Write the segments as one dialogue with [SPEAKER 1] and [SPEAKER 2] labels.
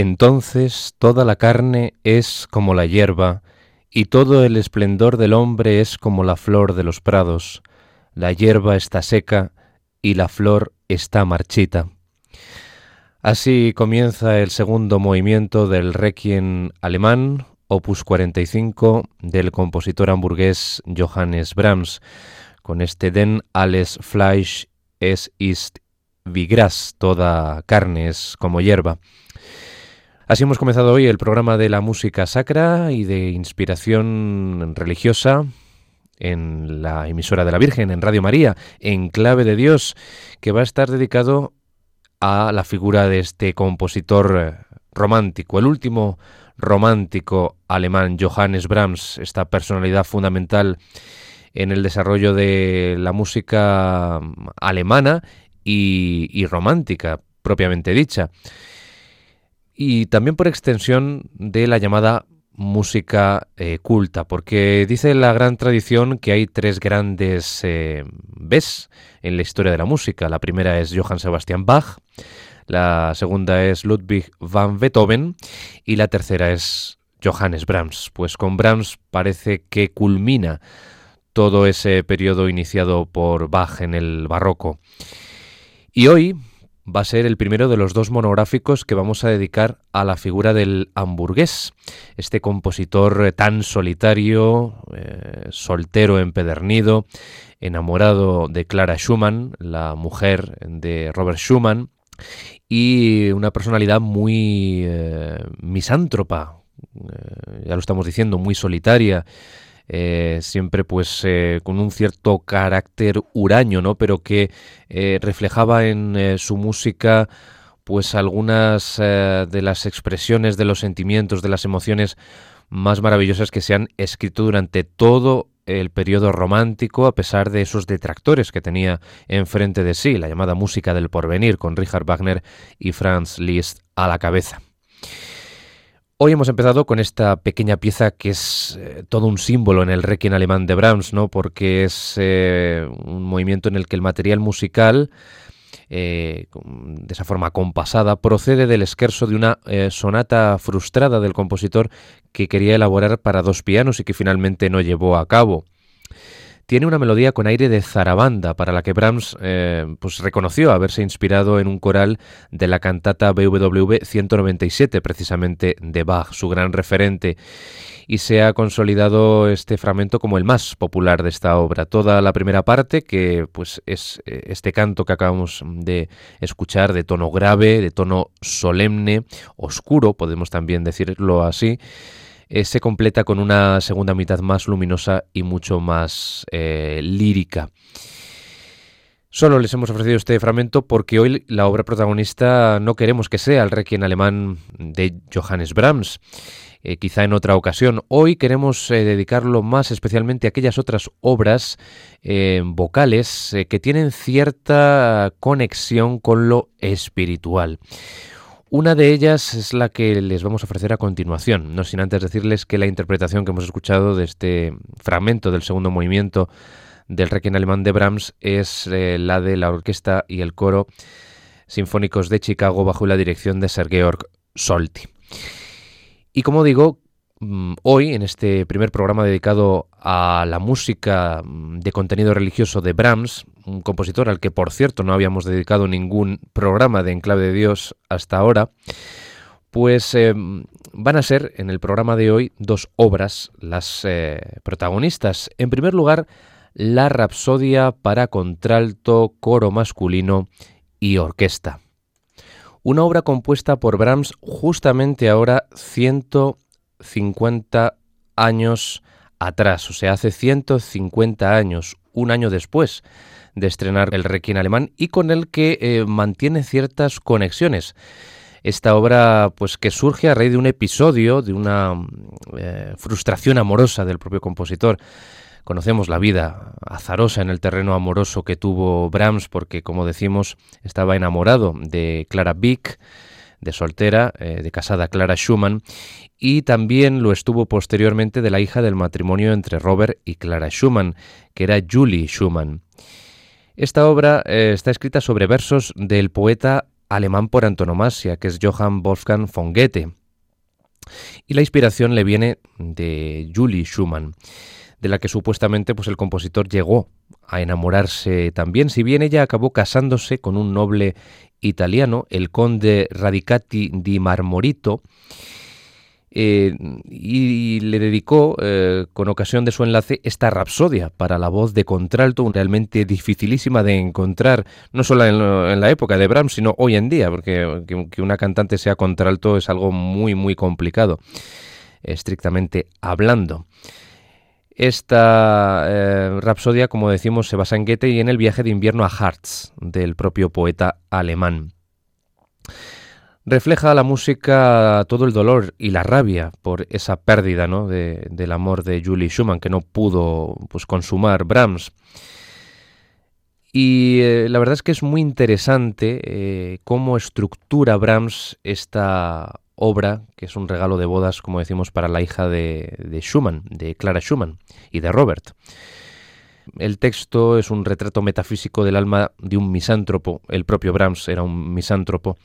[SPEAKER 1] Entonces toda la carne es como la hierba, y todo el esplendor del hombre es como la flor de los prados. La hierba está seca y la flor está marchita. Así comienza el segundo movimiento del Requiem alemán, opus 45, del compositor hamburgués Johannes Brahms, con este Den alles Fleisch es ist wie Gras, toda carne es como hierba. Así hemos comenzado hoy el programa de la música sacra y de inspiración religiosa en la emisora de la Virgen, en Radio María, en Clave de Dios, que va a estar dedicado a la figura de este compositor romántico, el último romántico alemán, Johannes Brahms, esta personalidad fundamental en el desarrollo de la música alemana y, y romántica, propiamente dicha y también por extensión de la llamada música eh, culta, porque dice la gran tradición que hay tres grandes eh, en la historia de la música. La primera es Johann Sebastian Bach, la segunda es Ludwig van Beethoven y la tercera es Johannes Brahms. Pues con Brahms parece que culmina todo ese periodo iniciado por Bach en el barroco. Y hoy va a ser el primero de los dos monográficos que vamos a dedicar a la figura del hamburgués, este compositor eh, tan solitario, eh, soltero empedernido, enamorado de Clara Schumann, la mujer de Robert Schumann, y una personalidad muy eh, misántropa, ya lo estamos diciendo, muy solitaria, eh, siempre pues eh, con un cierto carácter huraño, ¿no? Pero que eh, reflejaba en su música pues algunas de las expresiones de los sentimientos, de las emociones más maravillosas que se han escrito durante todo el periodo romántico, a pesar de esos detractores que tenía enfrente de sí, la llamada música del porvenir, con Richard Wagner y Franz Liszt a la cabeza. Hoy hemos empezado con esta pequeña pieza que es eh, todo un símbolo en el requiem alemán de Brahms, ¿no? Porque es eh, un movimiento en el que el material musical, eh, de esa forma compasada, procede del esquerzo de una sonata frustrada del compositor que quería elaborar para dos pianos y que finalmente no llevó a cabo tiene una melodía con aire de zarabanda, para la que Brahms eh, pues reconoció haberse inspirado en un coral de la cantata BWV 197, precisamente de Bach, su gran referente y se ha consolidado este fragmento como el más popular de esta obra. Toda la primera parte, que pues es eh, este canto que acabamos de escuchar de tono grave, de tono solemne, oscuro, podemos también decirlo así, eh, se completa con una segunda mitad más luminosa y mucho más eh, lírica. Solo les hemos ofrecido este fragmento porque hoy la obra protagonista no queremos que sea el requiem alemán de Johannes Brahms. Eh, quizá en otra ocasión. Hoy queremos dedicarlo más especialmente a aquellas otras obras vocales que tienen cierta conexión con lo espiritual. Una de ellas es la que les vamos a ofrecer a continuación, no sin antes decirles que la interpretación que hemos escuchado de este fragmento del segundo movimiento del Requiem alemán de Brahms es eh, la de la orquesta y el coro sinfónicos de Chicago bajo la dirección de Sir Georg Solti. Y como digo, hoy, en este primer programa dedicado a la música mm, de contenido religioso de Brahms, un compositor al que por cierto no habíamos dedicado ningún programa de Enclave de Dios hasta ahora, pues eh, van a ser en el programa de hoy dos obras las eh, protagonistas. En primer lugar, la Rapsodia para contralto, coro masculino y orquesta. Una obra compuesta por Brahms justamente ahora 100 50 años atrás, o sea, hace 150 años, un año después de estrenar el Requiem alemán y con el que eh, mantiene ciertas conexiones. Esta obra, pues que surge a raíz de un episodio, de una eh, frustración amorosa del propio compositor. Conocemos la vida azarosa en el terreno amoroso que tuvo Brahms, porque, como decimos, estaba enamorado de Clara Wieck, de soltera, eh, de casada Clara Schumann, y también lo estuvo posteriormente de la hija del matrimonio entre Robert y Clara Schumann, que era Julie Schumann. Esta obra eh, está escrita sobre versos del poeta alemán por antonomasia, que es Johann Wolfgang von Goethe. Y la inspiración le viene de Julie Schumann, de la que supuestamente pues, el compositor llegó a enamorarse también, si bien ella acabó casándose con un noble italiano, el conde Radicati di Marmorito, eh, y le dedicó, eh, con ocasión de su enlace, esta rapsodia para la voz de contralto, realmente dificilísima de encontrar, no solo en, la época de Brahms, sino hoy en día, porque que, una cantante sea contralto es algo muy, muy complicado, estrictamente hablando. Esta eh, rapsodia, como decimos, se basa en Goethe y en el viaje de invierno a Harz del propio poeta alemán. Refleja la música todo el dolor y la rabia por esa pérdida ¿no? del amor de Julie Schumann que no pudo pues, consumar Brahms. Y eh, la verdad es que es muy interesante eh, cómo estructura Brahms esta obra, que es un regalo de bodas, como decimos, para la hija de, de Schumann, de Clara Schumann y de Robert. El texto es un retrato metafísico del alma de un misántropo, el propio Brahms era un misántropo,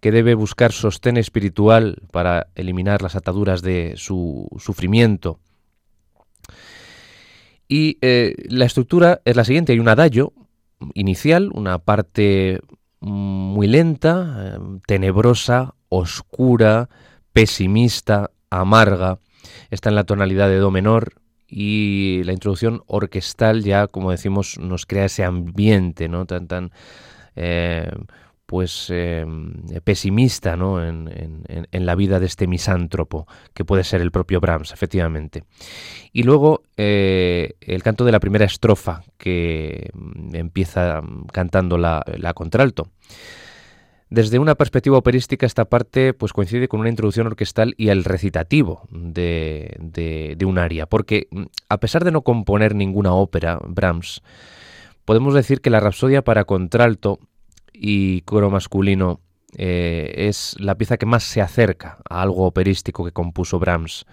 [SPEAKER 1] que debe buscar sostén espiritual para eliminar las ataduras de su sufrimiento. Y eh, la estructura es la siguiente, hay un adagio inicial, una parte muy lenta, eh, tenebrosa, oscura, pesimista, amarga. Está en la tonalidad de Do menor y la introducción orquestal ya, como decimos, nos crea ese ambiente, ¿no? Tan, tan eh, pues eh, pesimista ¿no? En, la vida de este misántropo, que puede ser el propio Brahms, efectivamente. Y luego eh, el canto de la primera estrofa, que mm, empieza cantando la, contralto. Desde una perspectiva operística, esta parte pues, coincide con una introducción orquestal y el recitativo de, de un aria, porque mm, a pesar de no componer ninguna ópera, Brahms, podemos decir que la Rapsodia para contralto y coro masculino eh, es la pieza que más se acerca a algo operístico que compuso Brahms,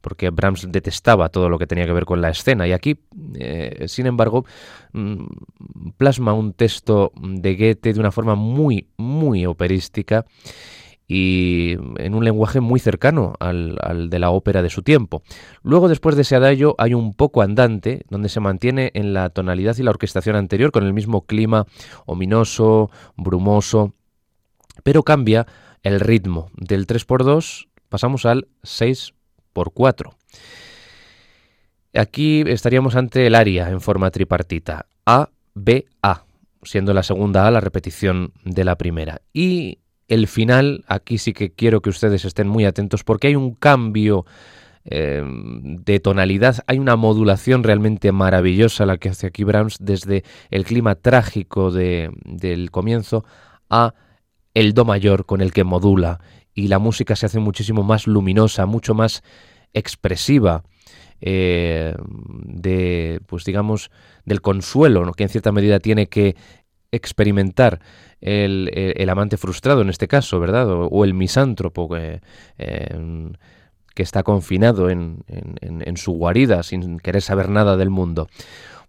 [SPEAKER 1] porque Brahms detestaba todo lo que tenía que ver con la escena y aquí, eh, sin embargo, mm, plasma un texto de Goethe de una forma muy, muy operística y en un lenguaje muy cercano al, de la ópera de su tiempo. Luego, después de ese adagio, hay un poco andante, donde se mantiene en la tonalidad y la orquestación anterior, con el mismo clima ominoso, brumoso, pero cambia el ritmo. Del 3x2 pasamos al 6x4. Aquí estaríamos ante el aria en forma tripartita. A, B, A, siendo la segunda A la repetición de la primera. Y el final, aquí sí que quiero que ustedes estén muy atentos porque hay un cambio eh, de tonalidad, hay una modulación realmente maravillosa la que hace aquí Brahms desde el clima trágico del comienzo a el do mayor con el que modula y la música se hace muchísimo más luminosa, mucho más expresiva. Eh, de pues digamos del consuelo que en cierta medida tiene que experimentar el, amante frustrado en este caso, ¿verdad? O, el misántropo que, que está confinado en, su guarida sin querer saber nada del mundo.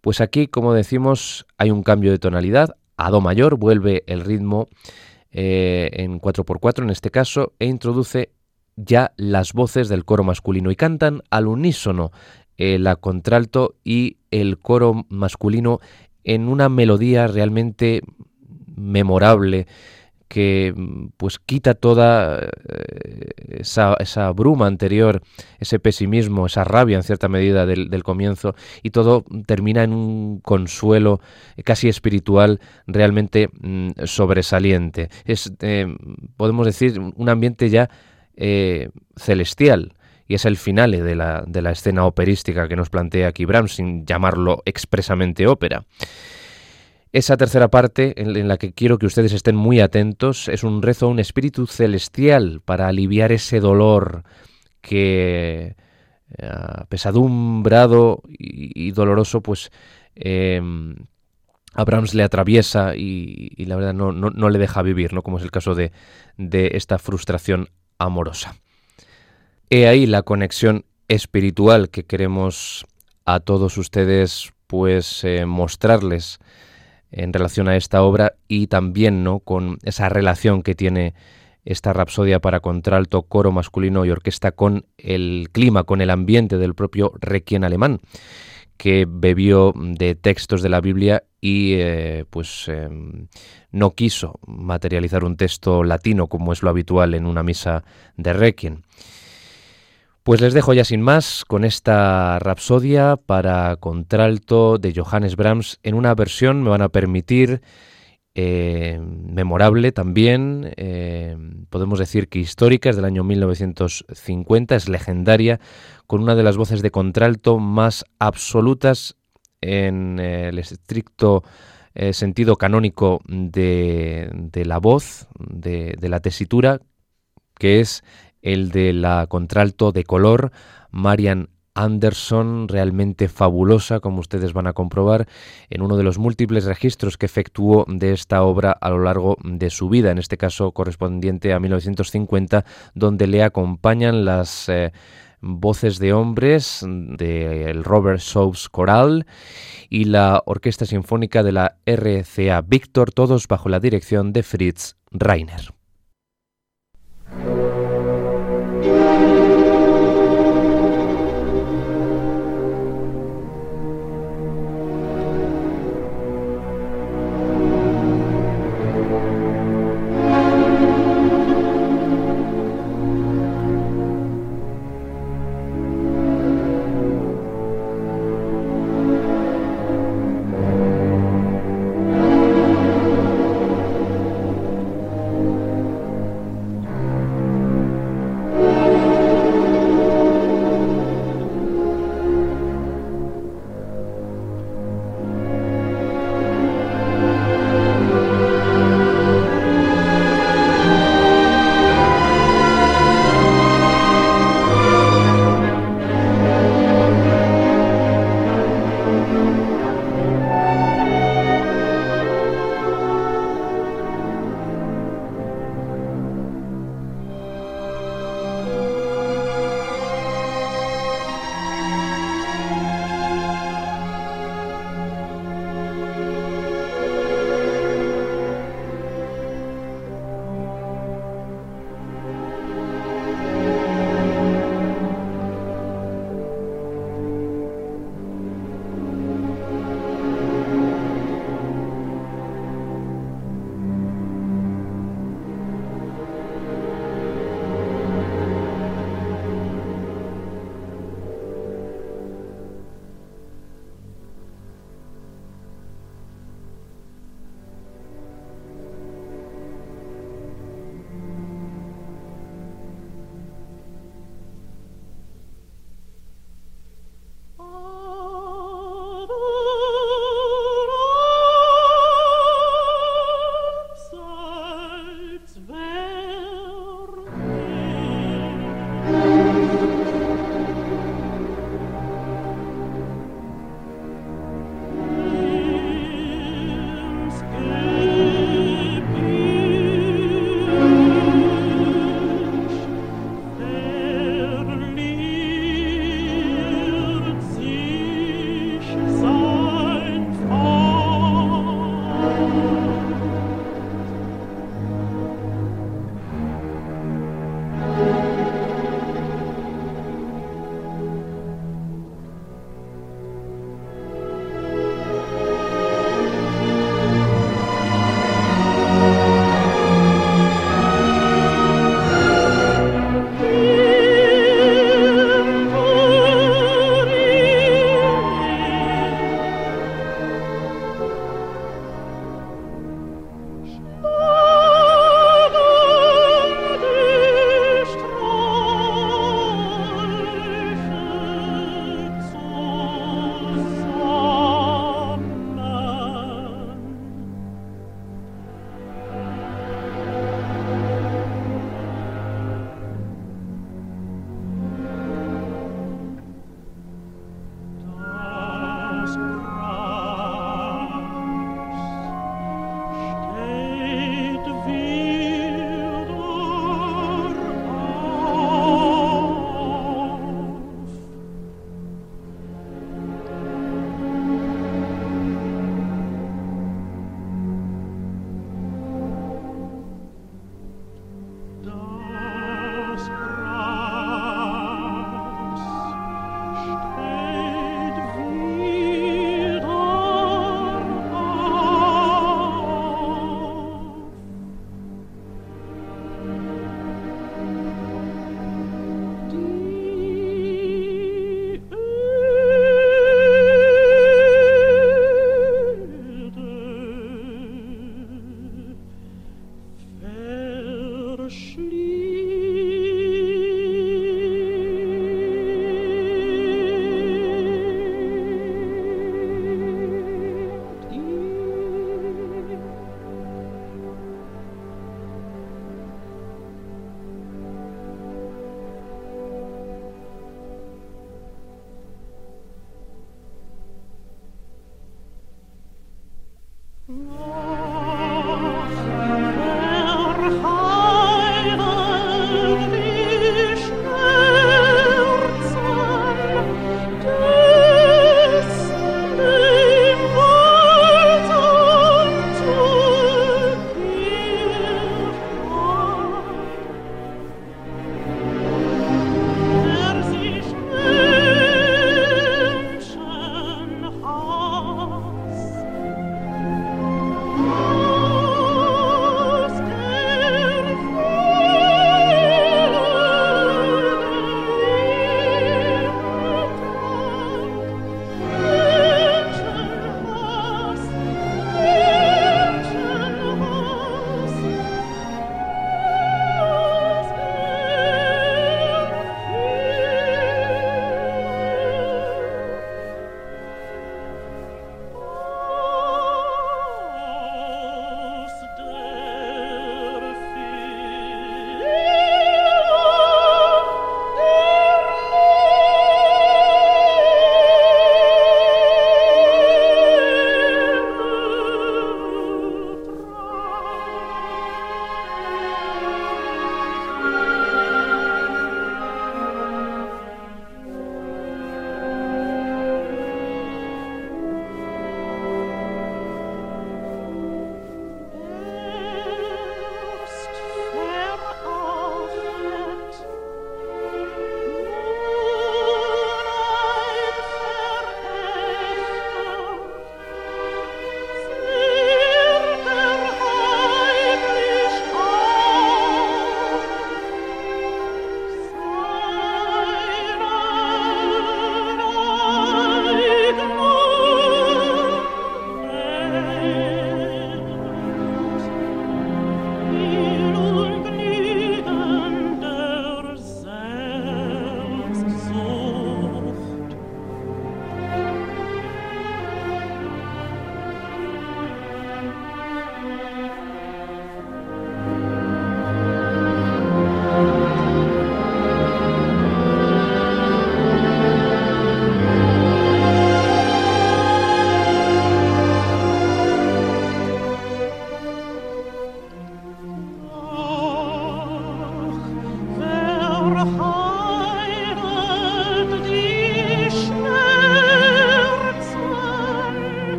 [SPEAKER 1] Pues aquí, como decimos, hay un cambio de tonalidad. A Do mayor vuelve el ritmo eh, en 4x4 en este caso e introduce ya las voces del coro masculino y cantan al unísono la contralto y el coro masculino en una melodía realmente memorable que pues quita toda eh, esa, bruma anterior, ese pesimismo, esa rabia en cierta medida del, comienzo y todo termina en un consuelo casi espiritual realmente mm, sobresaliente. Es, eh, podemos decir, un ambiente ya eh, celestial y es el final de la, de la escena operística que nos plantea aquí Brahms, sin llamarlo expresamente ópera. Esa tercera parte, en la que quiero que ustedes estén muy atentos, es un rezo a un espíritu celestial para aliviar ese dolor que, eh, pesadumbrado y, doloroso, pues eh, Abrams le atraviesa y, la verdad no, no, le deja vivir, ¿no? como es el caso de, de esta frustración amorosa. He ahí la conexión espiritual que queremos a todos ustedes pues eh, mostrarles en relación a esta obra y también ¿no? con esa relación que tiene esta rapsodia para contralto, coro masculino y orquesta con el clima, con el ambiente del propio Requiem alemán, que bebió de textos de la Biblia y eh, pues em, no quiso materializar un texto latino como es lo habitual en una misa de Requiem. Pues les dejo ya sin más con esta rapsodia para contralto de Johannes Brahms en una versión, me van a permitir, eh, memorable también, eh, podemos decir que histórica, es del año 1950, es legendaria, con una de las voces de contralto más absolutas en el estricto eh, sentido canónico de, la voz, de, de la tesitura, que es el de la contralto de color, Marian Anderson, realmente fabulosa, como ustedes van a comprobar, en uno de los múltiples registros que efectuó de esta obra a lo largo de su vida, en este caso correspondiente a 1950, donde le acompañan las eh, voces de hombres del Robert Soaps Coral y la Orquesta Sinfónica de la RCA Victor, todos bajo la dirección de Fritz Reiner.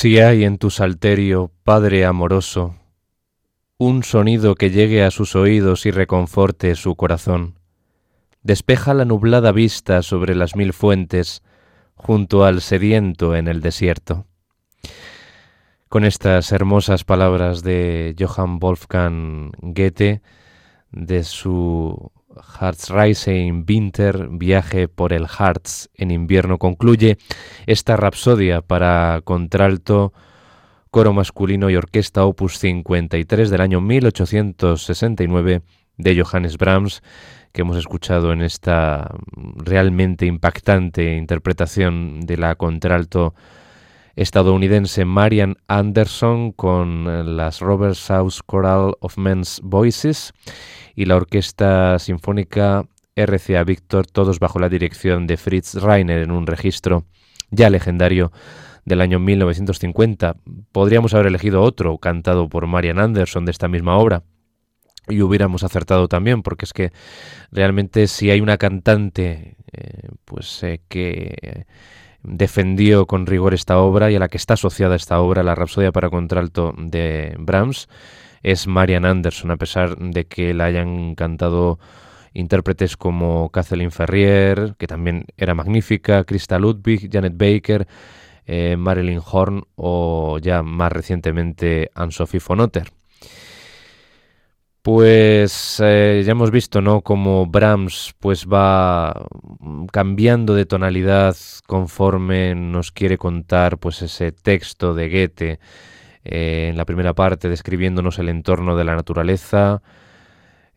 [SPEAKER 1] Si hay en tu salterio, Padre amoroso, un sonido que llegue a sus oídos y reconforte su corazón, despeja la nublada vista sobre las mil fuentes junto al sediento en el desierto. Con estas hermosas palabras de Johann Wolfgang Goethe, de su Herzreise Winter, viaje por el Harz en invierno, concluye esta rapsodia para contralto, coro masculino y orquesta opus 53 del año 1869 de Johannes Brahms, que hemos escuchado en esta realmente impactante interpretación de la contralto estadounidense Marian Anderson con las Robert South Choral of Men's Voices y la Orquesta Sinfónica RCA Victor, todos bajo la dirección de Fritz Reiner en un registro ya legendario del año 1950. Podríamos haber elegido otro, cantado por Marian Anderson de esta misma obra, y hubiéramos acertado también, porque es que realmente si hay una cantante eh, pues eh, que defendió con rigor esta obra y a la que está asociada esta obra, la Rapsodia para contralto de Brahms, es Marian Anderson, a pesar de que la hayan cantado intérpretes como Kathleen Ferrier, que también era magnífica, Krista Ludwig, Janet Baker, eh, Marilyn Horn o ya más recientemente Anne-Sophie von Otter. Pues eh, ya hemos visto, ¿no? Como Brahms pues va cambiando de tonalidad conforme nos quiere contar pues ese texto de Goethe eh, en la primera parte describiéndonos el entorno de la naturaleza,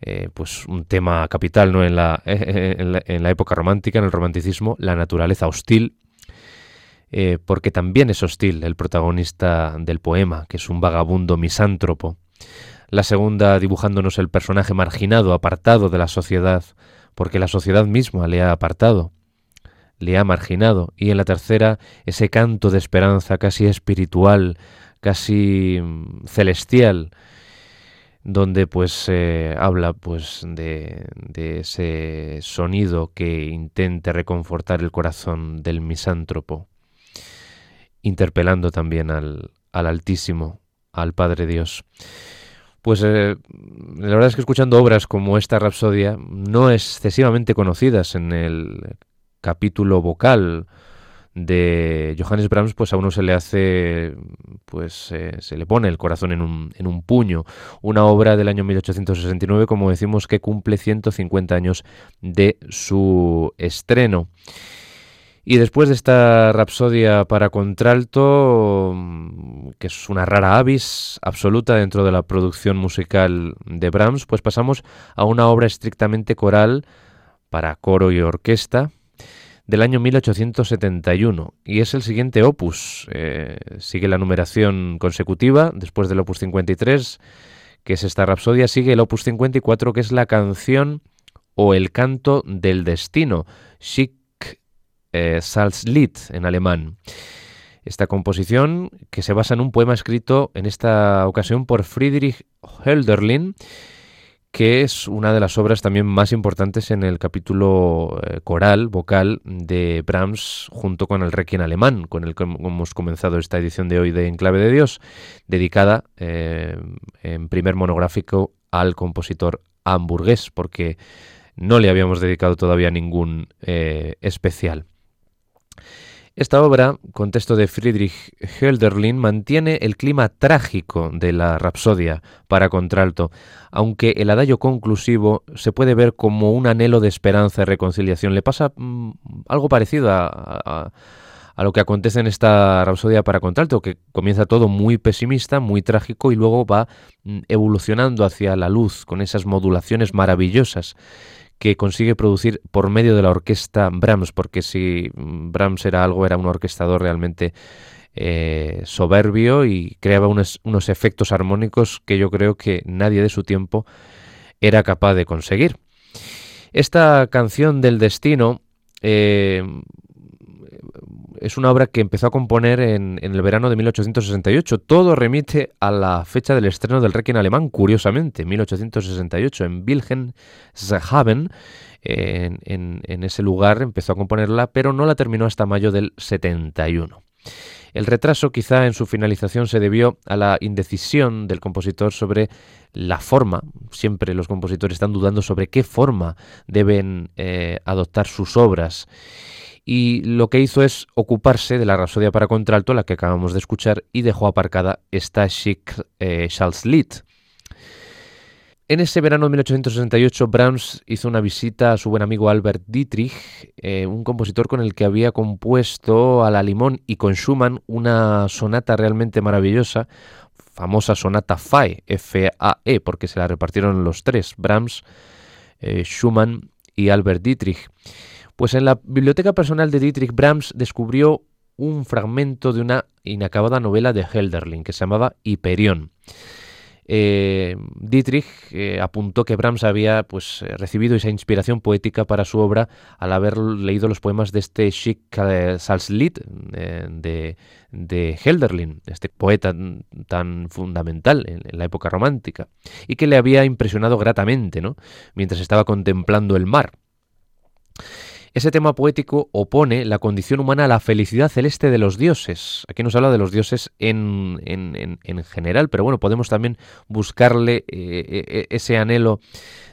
[SPEAKER 1] eh, pues un tema capital ¿no? en, la, época romántica, en el romanticismo, la naturaleza hostil, porque también es hostil el protagonista del poema, que es un vagabundo misántropo. La segunda dibujándonos el personaje marginado, apartado de la sociedad, porque la sociedad misma le ha apartado, le ha marginado. Y en la tercera, ese canto de esperanza casi espiritual, casi mm, celestial, donde pues habla pues de, ese sonido que intente reconfortar el corazón del misántropo, interpelando también al, al Altísimo, al Padre Dios. Pues eh, la verdad es que escuchando obras como esta Rapsodia, no excesivamente conocidas en el capítulo vocal, de Johannes Brahms, pues a uno se le hace, pues eh, se le pone el corazón en un, en un puño. Una obra del año 1869, como decimos, que cumple 150 años de su estreno. Y después de esta rapsodia para contralto, que es una rara avis absoluta dentro de la producción musical de Brahms, pues pasamos a una obra estrictamente coral para coro y orquesta, del año 1871 y es el siguiente opus. Eh, sigue la numeración consecutiva después del opus 53, que es esta rapsodia, sigue el opus 54, que es la canción o el canto del destino, eh, Salzlied en alemán. Esta composición, que se basa en un poema escrito en esta ocasión por Friedrich Hölderlin, que es una de las obras también más importantes en el capítulo eh, coral, vocal de Brahms, junto con el Requiem alemán, con el que hemos comenzado esta edición de hoy de Enclave de Dios, dedicada eh, en primer monográfico al compositor hamburgués, porque no le habíamos dedicado todavía ningún eh, especial. Esta obra, con texto de Friedrich Hölderlin, mantiene el clima trágico de la Rapsodia para contralto, aunque el adagio conclusivo se puede ver como un anhelo de esperanza y reconciliación. Le pasa mm, algo parecido a, lo que acontece en esta Rapsodia para contralto, que comienza todo muy pesimista, muy trágico y luego va mm, evolucionando hacia la luz con esas modulaciones maravillosas que consigue producir por medio de la orquesta Brahms, porque si Brahms era algo, era un orquestador realmente eh, soberbio y creaba unos, efectos armónicos que yo creo que nadie de su tiempo era capaz de conseguir. Esta canción del destino eh, es una obra que empezó a componer en, el verano de 1868. Todo remite a la fecha del estreno del Requiem alemán, curiosamente, 1868, en Wilhelmshaven. En, ese lugar empezó a componerla, pero no la terminó hasta mayo del 71. El retraso quizá en su finalización se debió a la indecisión del compositor sobre la forma. Siempre los compositores están dudando sobre qué forma deben eh, adoptar sus obras. Y lo que hizo es ocuparse de la Rapsodia para contralto, la que acabamos de escuchar, y dejó aparcada esta Chic eh. En ese verano de 1868, Brahms hizo una visita a su buen amigo Albert Dietrich, eh, un compositor con el que había compuesto a la limón y con Schumann una sonata realmente maravillosa, famosa sonata FAE, F-A-E, porque se la repartieron los tres, Brahms, eh, Schumann y Albert Dietrich. Pues en la biblioteca personal de Dietrich, Brahms descubrió un fragmento de una inacabada novela de Helderlin que se llamaba Hyperion. Eh, Dietrich eh, apuntó que Brahms había pues, eh, recibido esa inspiración poética para su obra al haber leído los poemas de este Schick Salzlied de, de Helderlin, este poeta tan fundamental en, en, la época romántica, y que le había impresionado gratamente ¿no? mientras estaba contemplando el mar. Ese tema poético opone la condición humana a la felicidad celeste de los dioses. Aquí nos habla de los dioses en, en, general, pero bueno, podemos también buscarle eh, eh, ese anhelo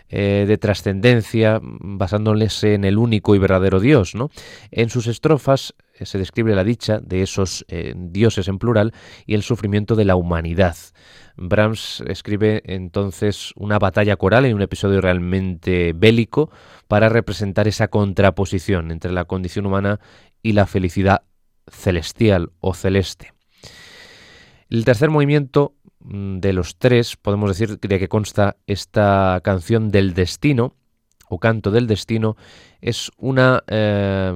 [SPEAKER 1] eh, de trascendencia basándoles en el único y verdadero Dios. ¿no? En sus estrofas se describe la dicha de esos dioses en plural y el sufrimiento de la humanidad. Brahms escribe entonces una batalla coral en un episodio realmente bélico para representar esa contraposición entre la condición humana y la felicidad celestial o celeste. El tercer movimiento mm, de los tres, podemos decir de que consta esta canción del destino, o Canto del Destino es una eh,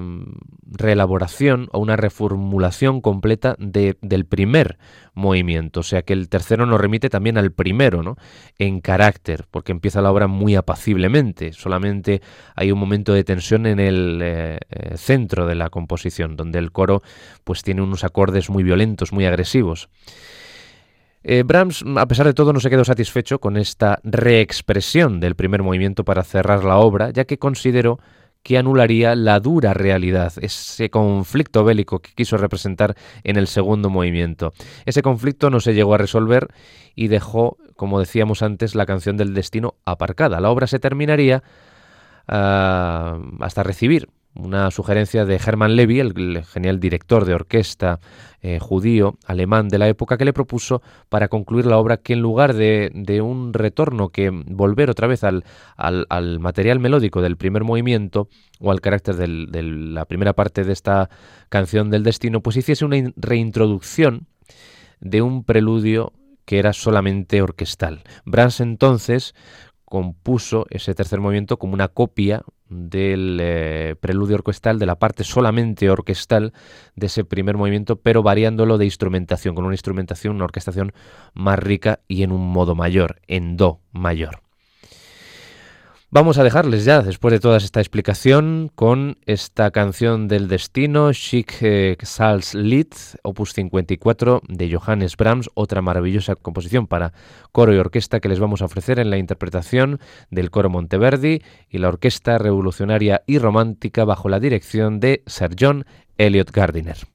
[SPEAKER 1] reelaboración o una reformulación completa del primer movimiento. O sea que el tercero nos remite también al primero, ¿no? En carácter, porque empieza la obra muy apaciblemente. Solamente hay un momento de tensión en el eh, eh, centro de la composición, donde el coro pues tiene unos acordes muy violentos, muy agresivos. Eh, Brahms, a pesar de todo, no se quedó satisfecho con esta reexpresión del primer movimiento para cerrar la obra, ya que consideró que anularía la dura realidad, ese conflicto bélico que quiso representar en el segundo movimiento. Ese conflicto no se llegó a resolver y dejó, como decíamos antes, la canción del destino aparcada. La obra se terminaría ah, hasta recibir una sugerencia de Hermann Levy, el, genial director de orquesta eh, judío alemán de la época, que le propuso para concluir la obra que en lugar de, un retorno, que volver otra vez al, al, material melódico del primer movimiento o al carácter de la primera parte de esta canción del destino, pues hiciese una reintroducción de un preludio que era solamente orquestal. Brahms entonces compuso ese tercer movimiento como una copia del eh, preludio orquestal, de la parte solamente orquestal de ese primer movimiento, pero variándolo de instrumentación, con una instrumentación, una orquestación más rica y en un modo mayor, en do mayor. Vamos a dejarles ya, después de toda esta explicación, con esta canción del destino, Chic eh, Sals Lied, opus 54 de Johannes Brahms, otra maravillosa composición para coro y orquesta que les vamos a ofrecer en la interpretación del coro Monteverdi y la orquesta revolucionaria y romántica bajo la dirección de Sir John Elliot Gardiner.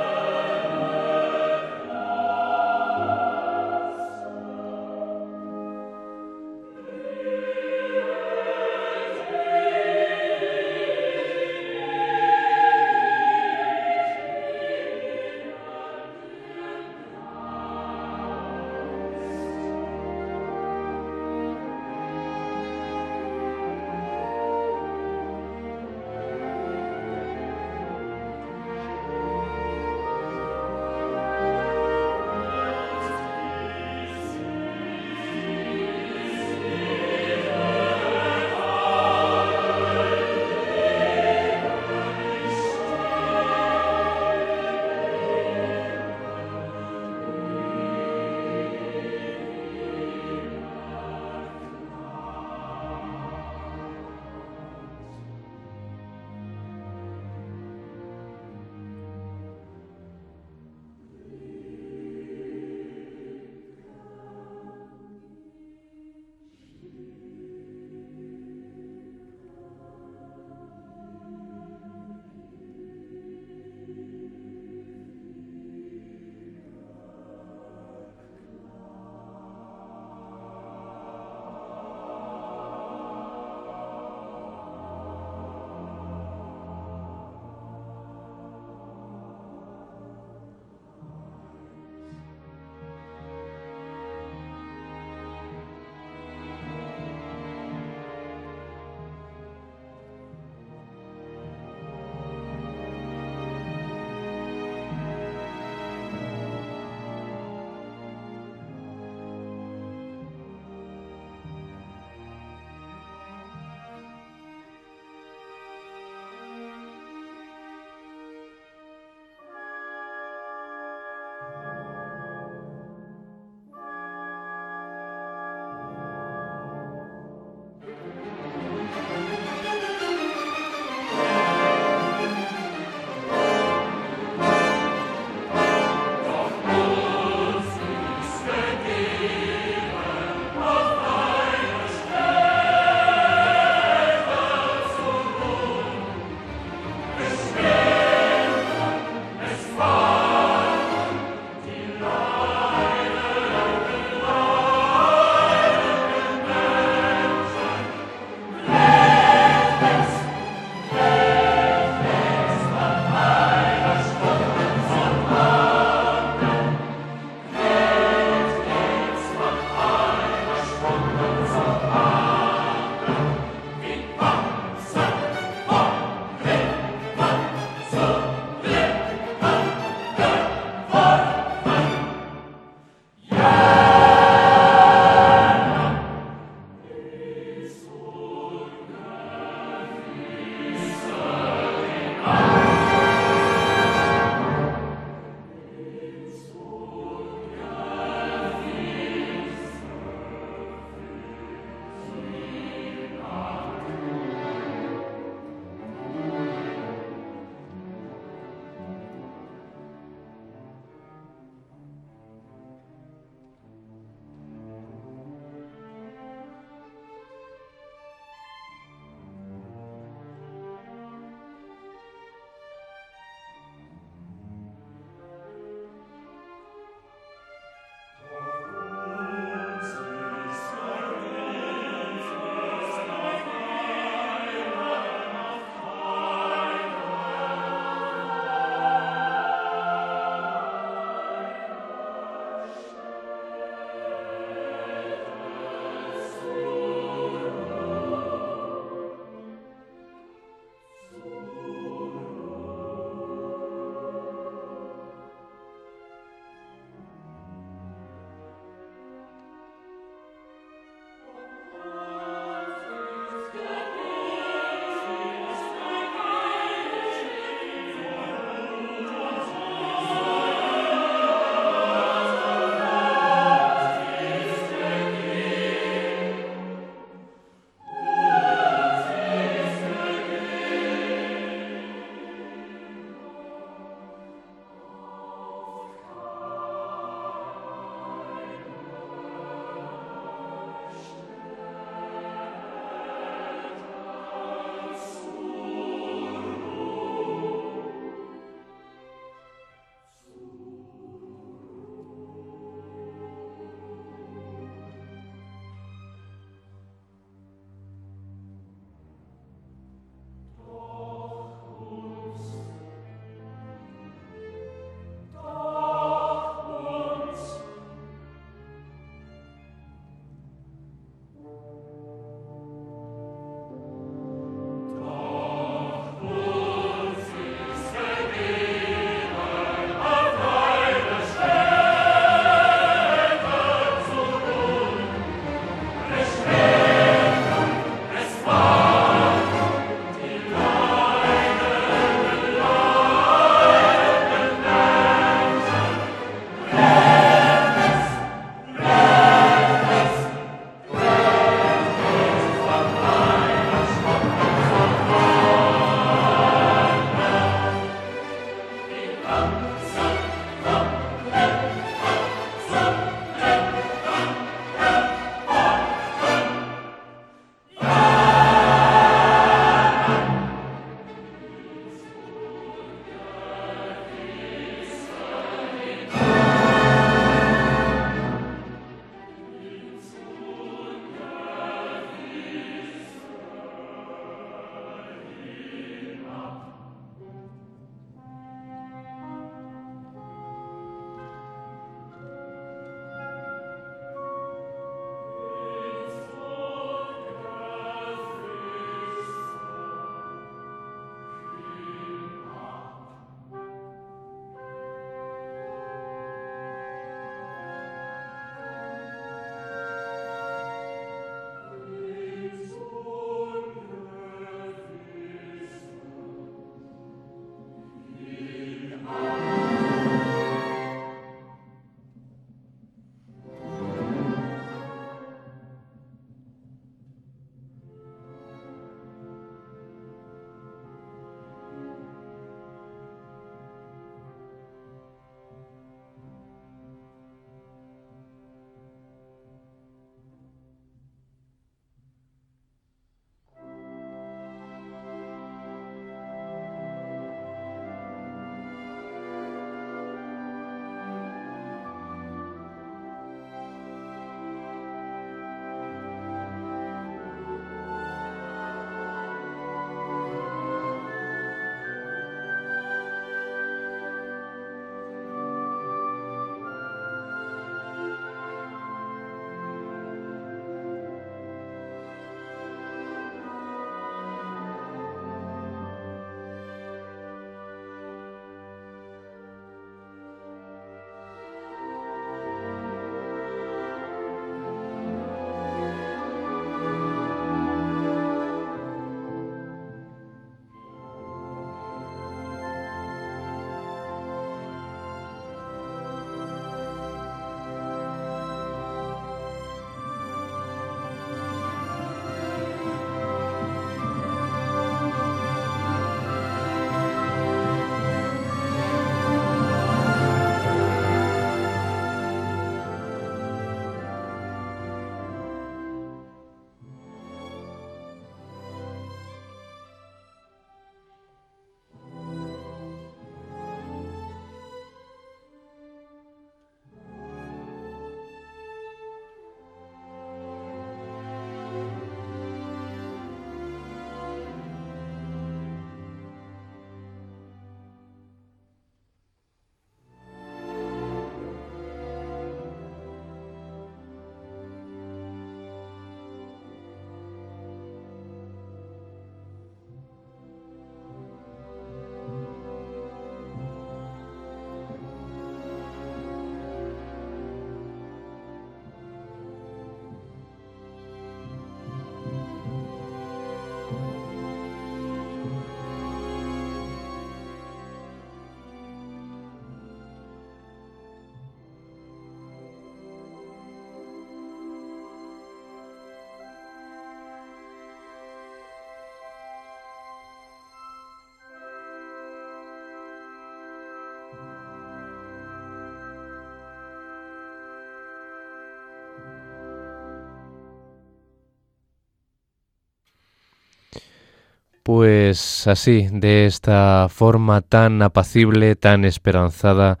[SPEAKER 1] Pues así, de esta forma tan apacible, tan esperanzada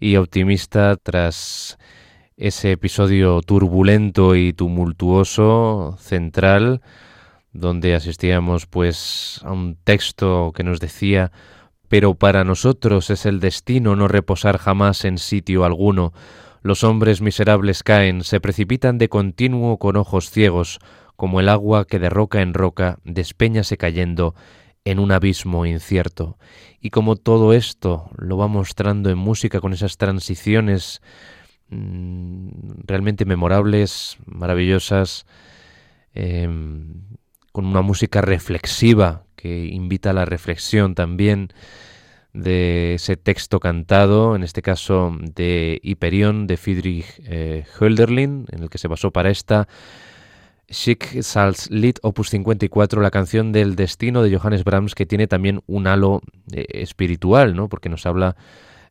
[SPEAKER 1] y optimista tras ese episodio turbulento y tumultuoso central donde asistíamos pues a un texto que nos decía pero para nosotros es el destino no reposar jamás en sitio alguno. Los hombres miserables caen, se precipitan de continuo con ojos ciegos, como el agua que de roca en roca despeñase cayendo en un abismo incierto. Y como todo esto lo va mostrando en música con esas transiciones mm, realmente memorables, maravillosas, em, con una música reflexiva que invita a la reflexión también de ese texto cantado, en este caso de Hyperion de Friedrich eh, Hölderlin, en el que se basó para esta Schicksalslied opus 54, la canción del destino de Johannes Brahms, que tiene también un halo eh, espiritual, ¿no? porque nos habla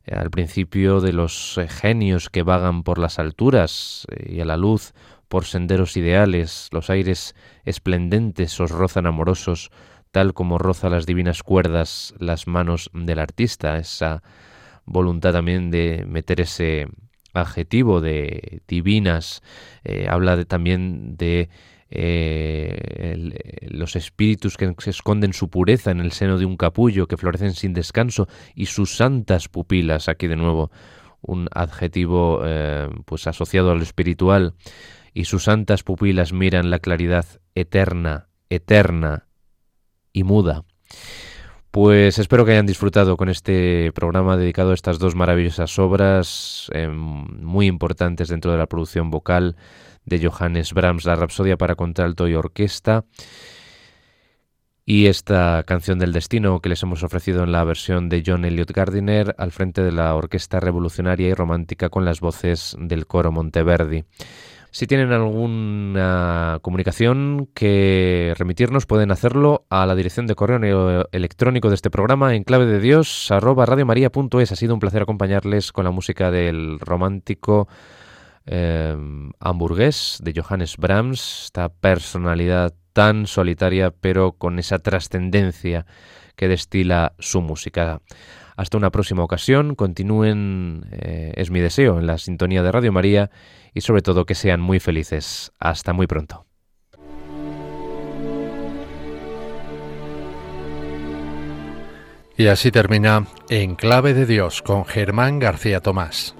[SPEAKER 1] eh, al principio de los eh, genios que vagan por las alturas y a la luz por senderos ideales, los aires esplendentes os rozan amorosos, tal como roza las divinas cuerdas las manos del artista, esa voluntad también de meter ese adjetivo de divinas, habla de, también de eh, los espíritus que se esconden su pureza en el seno de un capullo, que florecen sin descanso, y sus santas pupilas, aquí de nuevo un adjetivo eh, pues asociado a lo espiritual, y sus santas pupilas miran la claridad eterna, eterna y muda. Pues espero que hayan disfrutado con este programa dedicado a estas dos maravillosas obras eh, muy importantes dentro de la producción vocal de Johannes Brahms, la Rapsodia para contralto y orquesta. Y esta canción del destino que les hemos ofrecido en la versión de John Elliot Gardiner al frente de la Orquesta Revolucionaria y Romántica con las voces del coro Monteverdi. Si tienen alguna comunicación que remitirnos, pueden hacerlo a la dirección de correo electrónico de este programa en clave de Dios arroba. Ha sido un placer acompañarles con la música del romántico Em, hamburgués de Johannes Brahms, esta personalidad tan solitaria pero con esa trascendencia que destila su música. Hasta una próxima ocasión, continúen, eh, es mi deseo, en la sintonía de Radio María y sobre todo que sean muy felices. Hasta muy pronto.
[SPEAKER 2] Y así termina En Clave de Dios con Germán García Tomás.